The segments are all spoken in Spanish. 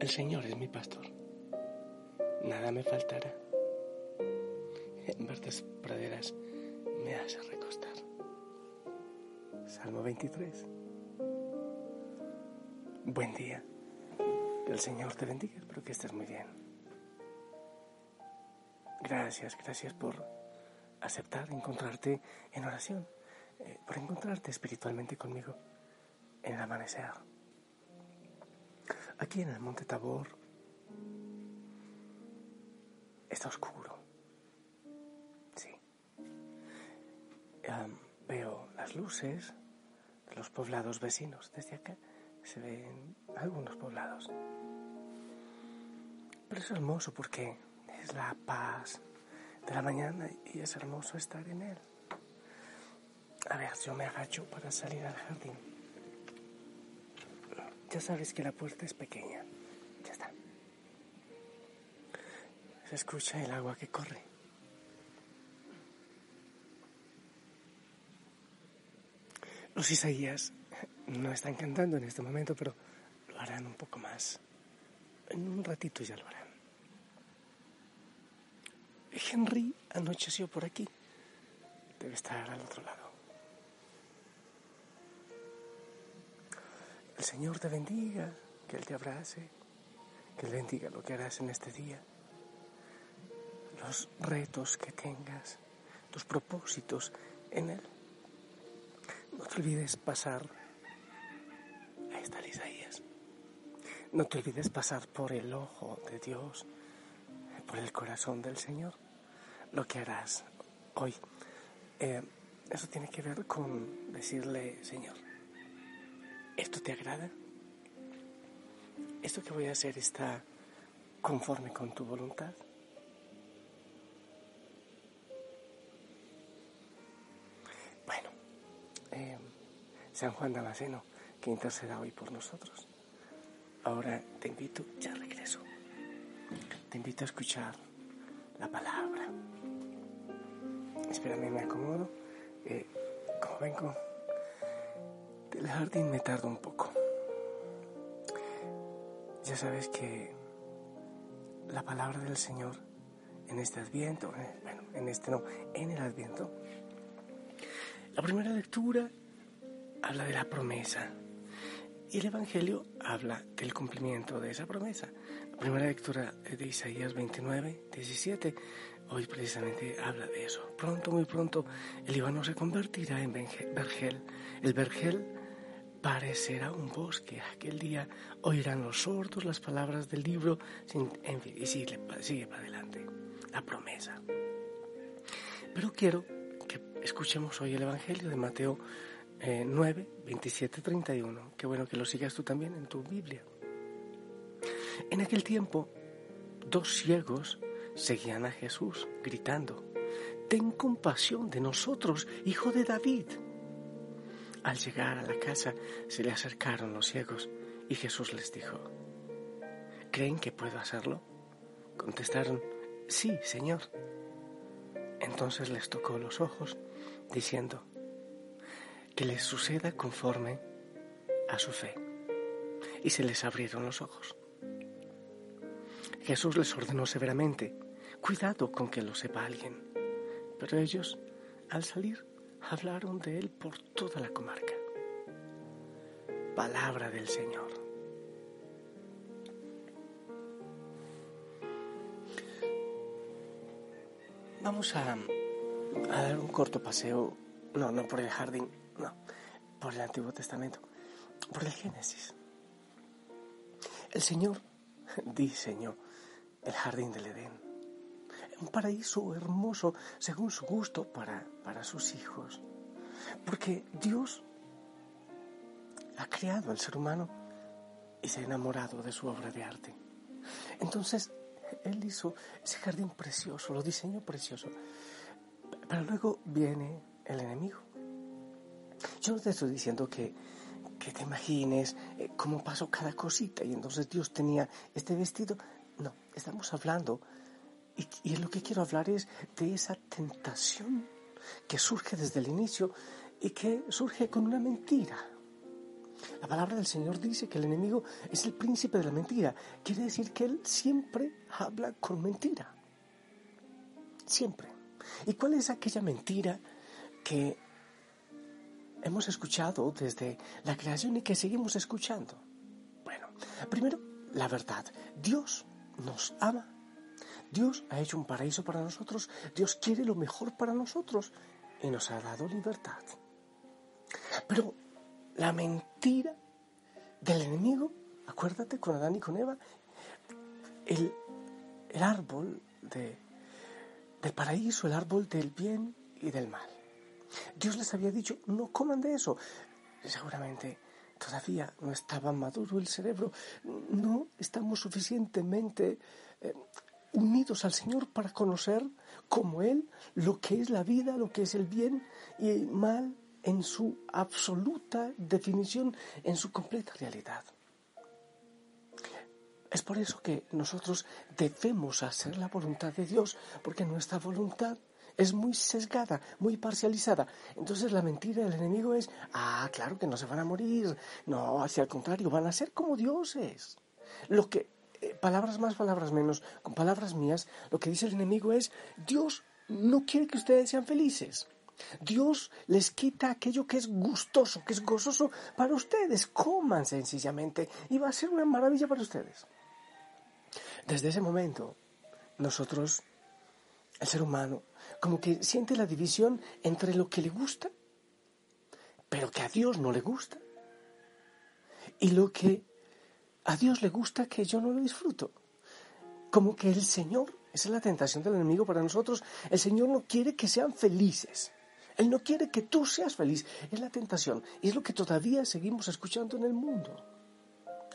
El Señor es mi pastor. Nada me faltará. En verdes praderas me hace recostar. Salmo 23. Buen día. Que el Señor te bendiga. Espero que estés muy bien. Gracias, gracias por aceptar encontrarte en oración, eh, por encontrarte espiritualmente conmigo en el amanecer. Aquí en el Monte Tabor está oscuro. Sí. veo las luces de los poblados vecinos. Desde acá se ven algunos poblados. Pero es hermoso porque es la paz de la mañana y es hermoso estar en él. A ver, yo me agacho para salir al jardín. Ya sabes que la puerta es pequeña. Ya está. Se escucha el agua que corre. Los Isaías no están cantando en este momento, pero lo harán un poco más. En un ratito ya lo harán. Henry anocheció por aquí. Debe estar al otro lado. El Señor te bendiga, que Él te abrace, que Él bendiga lo que harás en este día, los retos que tengas, tus propósitos en Él. No te olvides pasar, ahí está Isaías, no te olvides pasar por el ojo de Dios, por el corazón del Señor, lo que harás hoy. Eh, eso tiene que ver con decirle, Señor, ¿Esto te agrada? ¿Esto que voy a hacer está conforme con tu voluntad? Bueno, eh, San Juan Damasceno, que interceda hoy por nosotros. Ahora te invito, ya regreso, te invito a escuchar la palabra. Espérame, me acomodo. Eh, vengo el jardín me tarda un poco. Ya sabes que la palabra del Señor en este adviento, eh, bueno, en este no, en el adviento, la primera lectura habla de la promesa y el Evangelio habla del cumplimiento de esa promesa. La primera lectura de Isaías 29, 17. Hoy precisamente habla de eso. Pronto, muy pronto, el Líbano se convertirá en vergel. El vergel parecerá un bosque. Aquel día oirán los sordos las palabras del libro sin, y sigue, sigue para adelante. La promesa. Pero quiero que escuchemos hoy el Evangelio de Mateo 9, 27, 31. Qué bueno que lo sigas tú también en tu Biblia. En aquel tiempo, dos ciegos seguían a Jesús gritando, Ten compasión de nosotros, hijo de David. Al llegar a la casa se le acercaron los ciegos y Jesús les dijo, ¿creen que puedo hacerlo? Contestaron, sí, Señor. Entonces les tocó los ojos, diciendo, que les suceda conforme a su fe. Y se les abrieron los ojos. Jesús les ordenó severamente, cuidado con que lo sepa alguien. Pero ellos, al salir, hablaron de él por toda la comarca. Palabra del Señor. Vamos a, dar un corto paseo, no, no por el jardín, no, por el Antiguo Testamento, por el Génesis. El Señor diseñó el jardín del Edén un paraíso hermoso según su gusto para, para sus hijos. Porque Dios ha creado al ser humano y se ha enamorado de su obra de arte. Entonces, Él hizo ese jardín precioso, lo diseñó precioso. Pero luego viene el enemigo. Yo no te estoy diciendo que, que te imagines eh, cómo pasó cada cosita y entonces Dios tenía este vestido. No, estamos hablando y, lo que quiero hablar es de esa tentación que surge desde el inicio y que surge con una mentira. La palabra del Señor dice que el enemigo es el príncipe de la mentira. Quiere decir que él siempre habla con mentira. Siempre. ¿Y cuál es aquella mentira que hemos escuchado desde la creación y que seguimos escuchando? Bueno, primero, la verdad. Dios nos ama. Dios ha hecho un paraíso para nosotros. Dios quiere lo mejor para nosotros y nos ha dado libertad. Pero la mentira del enemigo, acuérdate con Adán y con Eva, el, árbol del paraíso, el árbol del bien y del mal. Dios les había dicho, no coman de eso. Seguramente todavía no estaba maduro el cerebro, no estamos suficientemente eh, unidos al Señor para conocer como Él lo que es la vida, lo que es el bien y el mal en su absoluta definición, en su completa realidad. Es por eso que nosotros debemos hacer la voluntad de Dios, porque nuestra voluntad es muy sesgada, muy parcializada. Entonces la mentira del enemigo es, ah, claro que no se van a morir, no, hacia el contrario, van a ser como dioses. Lo que, eh, palabras más, palabras menos, con palabras mías, lo que dice el enemigo es, Dios no quiere que ustedes sean felices. Dios les quita aquello que es gustoso, que es gozoso para ustedes. Coman sencillamente y va a ser una maravilla para ustedes. Desde ese momento, nosotros, el ser humano, como que siente la división entre lo que le gusta, pero que a Dios no le gusta, y lo que a Dios le gusta que yo no lo disfruto. Como que el Señor, esa es la tentación del enemigo para nosotros, el Señor no quiere que sean felices. Él no quiere que tú seas feliz. Es la tentación. Y es lo que todavía seguimos escuchando en el mundo.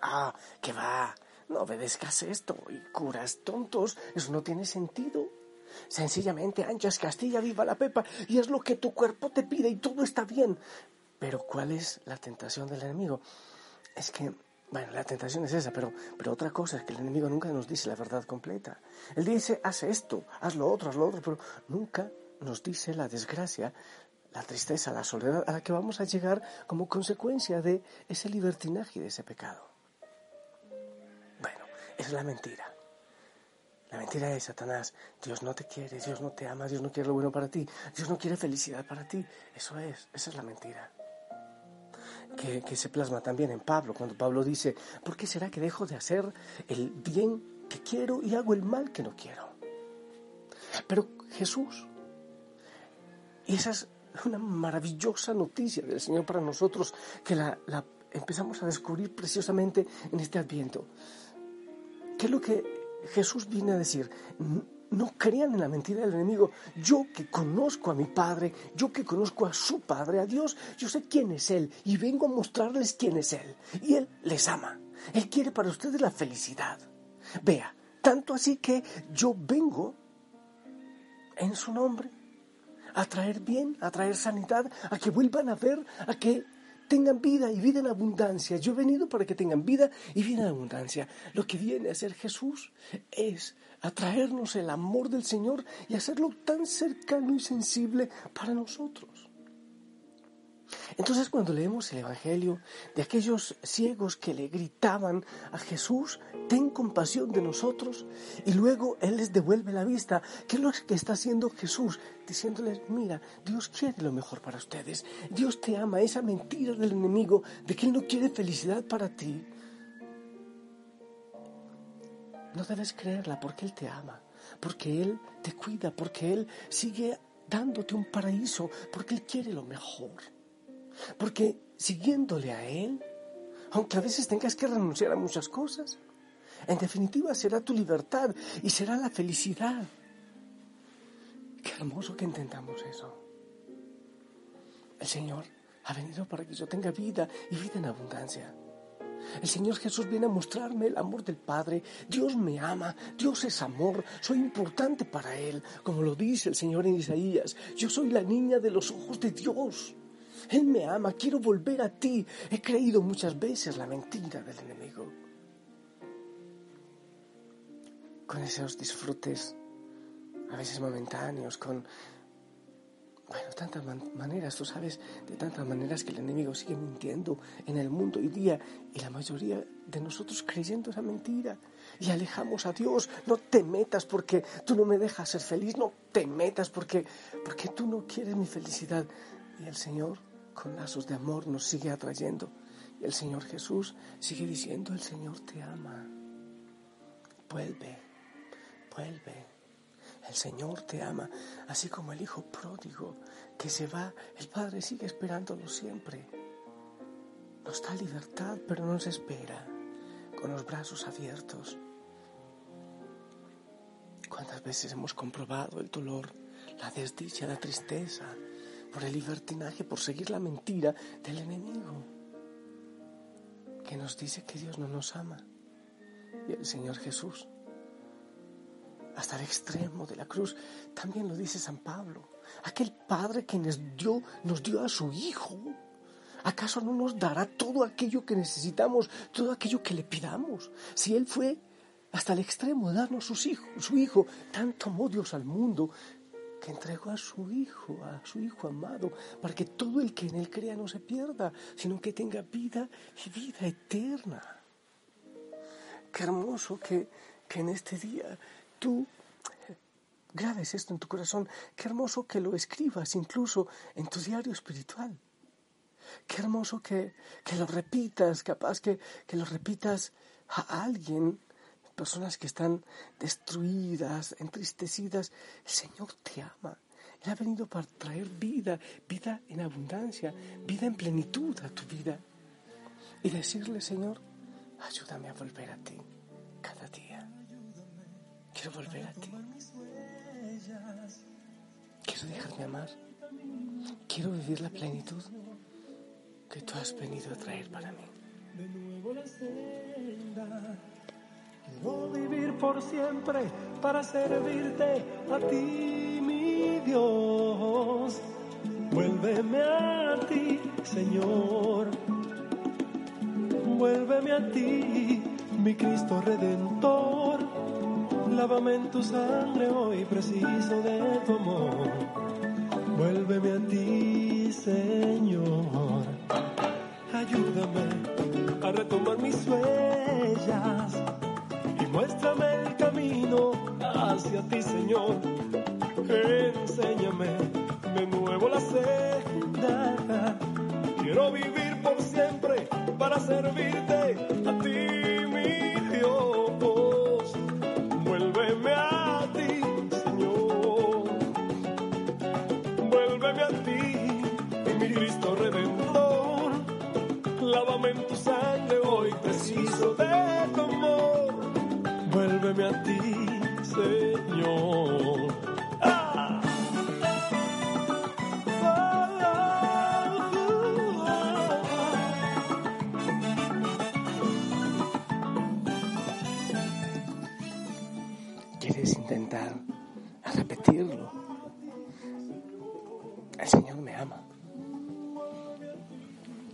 Ah, que va. No obedezcas esto y curas tontos. Eso no tiene sentido. Sencillamente anchas Castilla, viva la pepa, y es lo que tu cuerpo te pide y todo está bien. Pero ¿cuál es la tentación del enemigo? Es que, bueno, la tentación es esa, pero, pero otra cosa es que el enemigo nunca nos dice la verdad completa. Él dice, haz esto, haz lo otro, haz lo otro, pero nunca nos dice la desgracia, la tristeza, la soledad a la que vamos a llegar como consecuencia de ese libertinaje de ese pecado. Bueno, es la mentira. La mentira de Satanás. Dios no te quiere, Dios no te ama, Dios no quiere lo bueno para ti, Dios no quiere felicidad para ti. Eso es, esa es la mentira. Que, se plasma también en Pablo, cuando Pablo dice, ¿por qué será que dejo de hacer el bien que quiero y hago el mal que no quiero? Pero Jesús y esa es una maravillosa noticia del Señor para nosotros que la, empezamos a descubrir preciosamente en este adviento. ¿Qué es lo que Jesús viene a decir? No crean en la mentira del enemigo. Yo que conozco a mi Padre, yo que conozco a su Padre, a Dios, yo sé quién es Él y vengo a mostrarles quién es Él. Y Él les ama. Él quiere para ustedes la felicidad. Vea, tanto así que yo vengo en su nombre a traer bien, a traer sanidad, a que vuelvan a ver, a que tengan vida y vida en abundancia. Yo he venido para que tengan vida y vida en abundancia. Lo que viene a hacer Jesús es atraernos el amor del Señor y hacerlo tan cercano y sensible para nosotros. Entonces cuando leemos el Evangelio de aquellos ciegos que le gritaban a Jesús, ten compasión de nosotros, y luego Él les devuelve la vista, ¿qué es lo que está haciendo Jesús? Diciéndoles, mira, Dios quiere lo mejor para ustedes, Dios te ama, esa mentira del enemigo de que Él no quiere felicidad para ti. No debes creerla porque Él te ama, porque Él te cuida, porque Él sigue dándote un paraíso, porque Él quiere lo mejor. Porque siguiéndole a Él, aunque a veces tengas que renunciar a muchas cosas, en definitiva será tu libertad y será la felicidad. Qué hermoso que intentamos eso. El Señor ha venido para que yo tenga vida y vida en abundancia. El Señor Jesús viene a mostrarme el amor del Padre. Dios me ama, Dios es amor, soy importante para Él, como lo dice el Señor en Isaías. Yo soy la niña de los ojos de Dios. Él me ama, quiero volver a ti. He creído muchas veces la mentira del enemigo. Con esos disfrutes, a veces momentáneos, con, bueno, tantas maneras, tú sabes, de tantas maneras que el enemigo sigue mintiendo en el mundo hoy día y la mayoría de nosotros creyendo esa mentira y alejamos a Dios. No te metas porque tú no me dejas ser feliz, no te metas porque, porque tú no quieres mi felicidad. Y el Señor con lazos de amor nos sigue atrayendo. Y el Señor Jesús sigue diciendo, el Señor te ama. Vuelve, vuelve. El Señor te ama, así como el Hijo pródigo que se va, el Padre sigue esperándolo siempre. Nos da libertad, pero nos espera con los brazos abiertos. ¿Cuántas veces hemos comprobado el dolor, la desdicha, la tristeza, por el libertinaje, por seguir la mentira del enemigo, que nos dice que Dios no nos ama? Y el Señor Jesús hasta el extremo de la cruz. También lo dice San Pablo. Aquel Padre que nos dio, nos dio a su Hijo. ¿Acaso no nos dará todo aquello que necesitamos, todo aquello que le pidamos? Si Él fue hasta el extremo de darnos sus hijos, su Hijo, tanto amó Dios al mundo que entregó a su Hijo, a su Hijo amado, para que todo el que en Él crea no se pierda, sino que tenga vida y vida eterna. Qué hermoso que, que en este día tú grabes esto en tu corazón. Qué hermoso que lo escribas incluso en tu diario espiritual. Qué hermoso que, lo repitas, capaz que, que lo repitas a alguien, personas que están destruidas, entristecidas. El Señor te ama. Él ha venido para traer vida, vida en abundancia, vida en plenitud a tu vida. Y decirle, Señor, ayúdame a volver a ti cada día. Quiero volver a ti. Quiero dejarme amar. Quiero vivir la plenitud que tú has venido a traer para mí. De nuevo la senda. Quiero vivir por siempre para servirte a ti, mi Dios. Vuélveme a ti, Señor. Vuélveme a ti, mi Cristo Redentor Lávame en tu sangre hoy, preciso de tu amor. Vuélveme a ti, Señor. Ayúdame a retomar mis huellas muéstrame el camino hacia ti, Señor. Enséñame de nuevo la senda. Quiero vivir por siempre para servirte a ti, mi Dios. lávame en tu sangre hoy, preciso de Señor. ¿Quieres intentar repetirlo? El Señor me ama.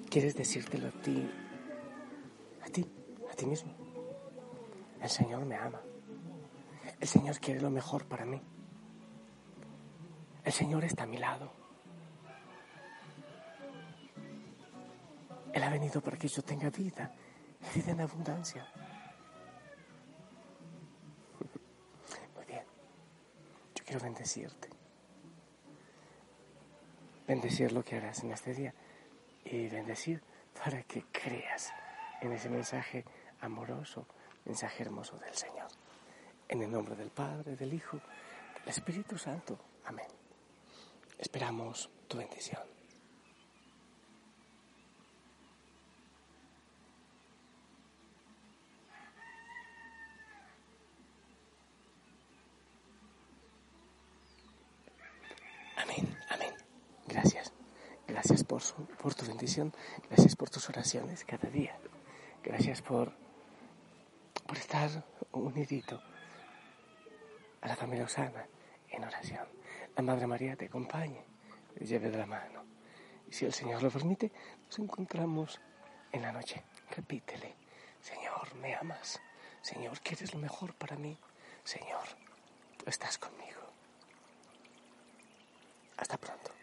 ¿Quieres decírtelo a ti, a ti, a ti mismo? El Señor me ama. El Señor quiere lo mejor para mí. El Señor está a mi lado. Él ha venido para que yo tenga vida, vida en abundancia. Muy bien. Yo quiero bendecirte. Bendecir lo que harás en este día y bendecir para que creas en ese mensaje amoroso, mensaje hermoso del Señor. En el nombre del Padre, del Hijo, del Espíritu Santo. Amén. Esperamos tu bendición. por, tu bendición, gracias por tus oraciones cada día, gracias por, por estar unidito a la familia Osana en oración. La Madre María te acompañe, te lleve de la mano. Y si el Señor lo permite, nos encontramos en la noche. Repítele, Señor, me amas. Señor, quieres lo mejor para mí. Señor, tú estás conmigo. Hasta pronto.